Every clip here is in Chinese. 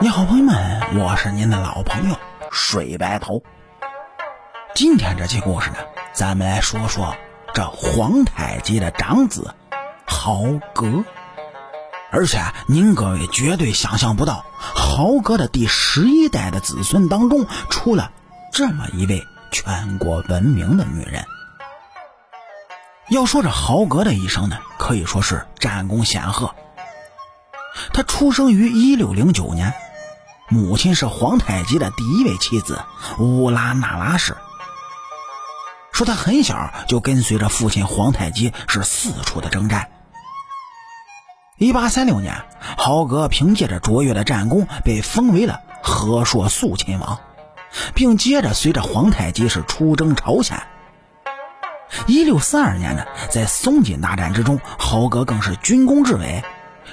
你好，朋友们，我是您的老朋友水白头。今天这期故事呢，咱们来说说这皇太极的长子豪格。而且您各位绝对想象不到，豪格的第十一代的子孙当中，出了这么一位全国闻名的女人。要说这豪格的一生呢，可以说是战功显赫。他出生于一六零九年。母亲是皇太极的第一位妻子乌拉那拉氏。说他很小就跟随着父亲皇太极是四处的征战。一八三六年，豪格凭借着卓越的战功被封为了和硕肃亲王，并接着随着皇太极是出征朝鲜。一六四二年呢，在松锦大战之中，豪格更是军功至伟，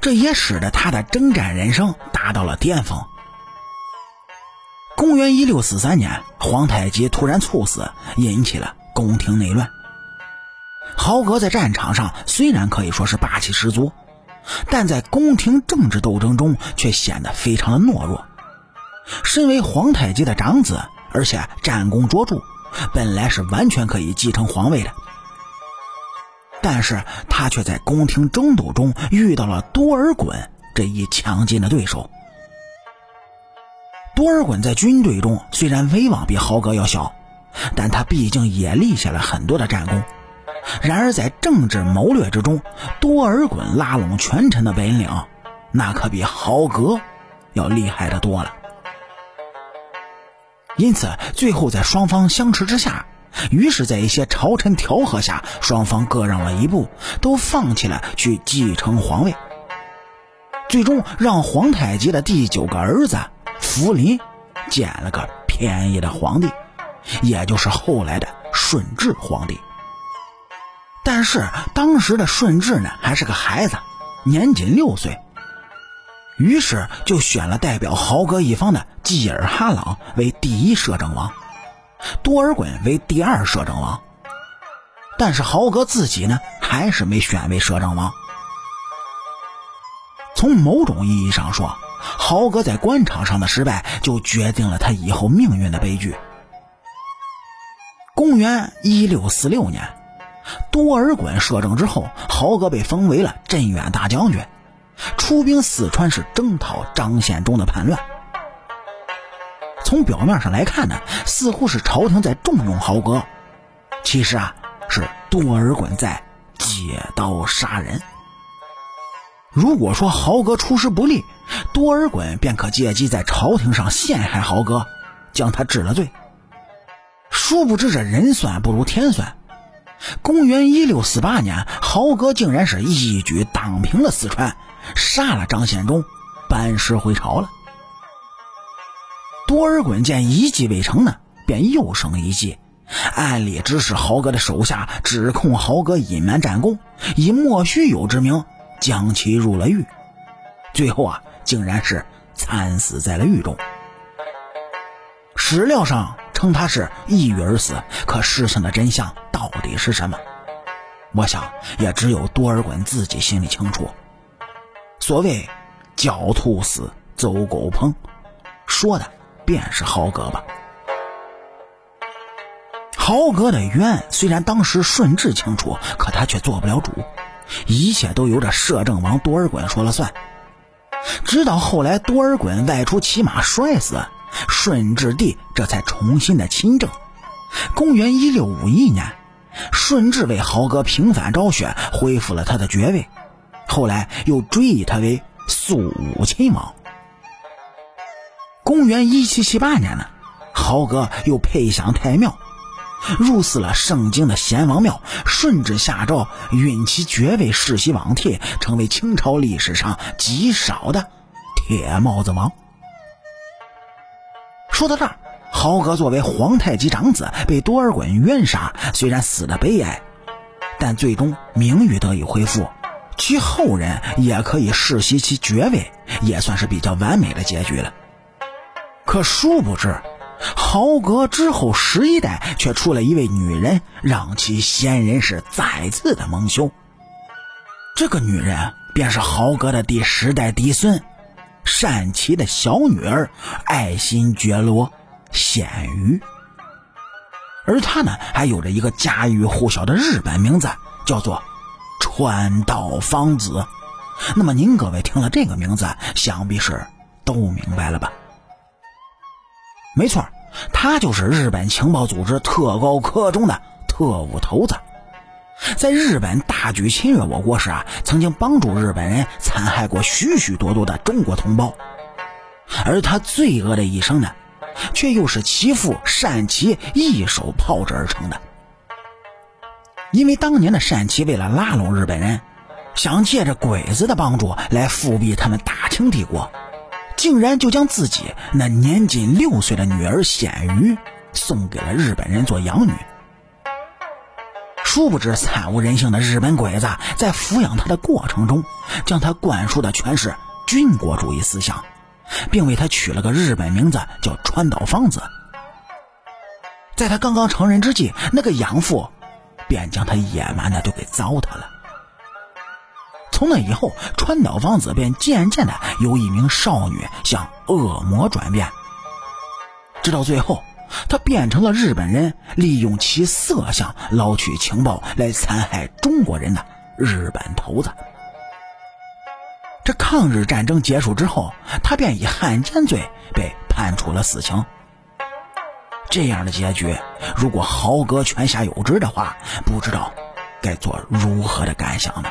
这也使得他的征战人生达到了巅峰。公元一六四三年，皇太极突然猝死，引起了宫廷内乱。豪格在战场上虽然可以说是霸气十足，但在宫廷政治斗争中却显得非常的懦弱。身为皇太极的长子，而且战功卓著，本来是完全可以继承皇位的，但是他却在宫廷争斗中遇到了多尔衮这一强劲的对手。多尔衮在军队中虽然威望比豪格要小，但他毕竟也立下了很多的战功。然而在政治谋略之中，多尔衮拉拢权臣的本领，那可比豪格要厉害的多了。因此，最后在双方相持之下，于是，在一些朝臣调和下，双方各让了一步，都放弃了去继承皇位，最终让皇太极的第九个儿子。福临捡了个便宜的皇帝，也就是后来的顺治皇帝。但是当时的顺治呢，还是个孩子，年仅六岁，于是就选了代表豪格一方的济尔哈朗为第一摄政王，多尔衮为第二摄政王。但是豪格自己呢，还是没选为摄政王。从某种意义上说。豪哥在官场上的失败，就决定了他以后命运的悲剧。公元一六四六年，多尔衮摄政之后，豪哥被封为了镇远大将军，出兵四川是征讨张献忠的叛乱。从表面上来看呢，似乎是朝廷在重用豪哥，其实啊，是多尔衮在借刀杀人。如果说豪哥出师不利，多尔衮便可借机在朝廷上陷害豪哥，将他治了罪。殊不知这人算不如天算，公元一六四八年，豪哥竟然是一举荡平了四川，杀了张献忠，班师回朝了。多尔衮见一计未成呢，便又生一计，暗里指使豪哥的手下指控豪哥隐瞒战功，以莫须有之名。将其入了狱，最后啊，竟然是惨死在了狱中。史料上称他是抑郁而死，可事情的真相到底是什么？我想也只有多尔衮自己心里清楚。所谓“狡兔死，走狗烹”，说的便是豪格吧。豪格的冤虽然当时顺治清楚，可他却做不了主。一切都由着摄政王多尔衮说了算。直到后来多尔衮外出骑马摔死，顺治帝这才重新的亲政。公元一六五一年，顺治为豪哥平反昭雪，恢复了他的爵位。后来又追谥他为肃武亲王。公元一七七八年呢，豪哥又配享太庙。入祀了圣经的贤王庙，顺治下诏允其爵位世袭罔替，成为清朝历史上极少的铁帽子王。说到这儿，豪格作为皇太极长子被多尔衮冤杀，虽然死的悲哀，但最终名誉得以恢复，其后人也可以世袭其爵位，也算是比较完美的结局了。可殊不知。豪格之后十一代却出了一位女人，让其先人是再次的蒙羞。这个女人便是豪格的第十代嫡孙善琪的小女儿爱新觉罗鲜于，而他呢还有着一个家喻户晓的日本名字，叫做川岛芳子。那么您各位听了这个名字，想必是都明白了吧？没错，他就是日本情报组织特高科中的特务头子。在日本大举侵略我国时啊，曾经帮助日本人残害过许许多多的中国同胞，而他罪恶的一生呢，却又是其父单琦一手炮制而成的。因为当年的单琦为了拉拢日本人，想借着鬼子的帮助来复辟他们大清帝国，竟然就将自己那年仅六岁的女儿鲜于送给了日本人做养女。殊不知，惨无人性的日本鬼子在抚养他的过程中，将他灌输的全是军国主义思想，并为他取了个日本名字叫川岛芳子。在他刚刚成人之际，那个养父便将他野蛮的就给糟蹋了。从那以后，川岛芳子便渐渐的由一名少女向恶魔转变，直到最后。他变成了日本人利用其色相捞取情报来残害中国人的日本头子。这抗日战争结束之后，他便以汉奸罪被判处了死刑。这样的结局，如果豪哥泉下有知的话，不知道该做如何的感想呢？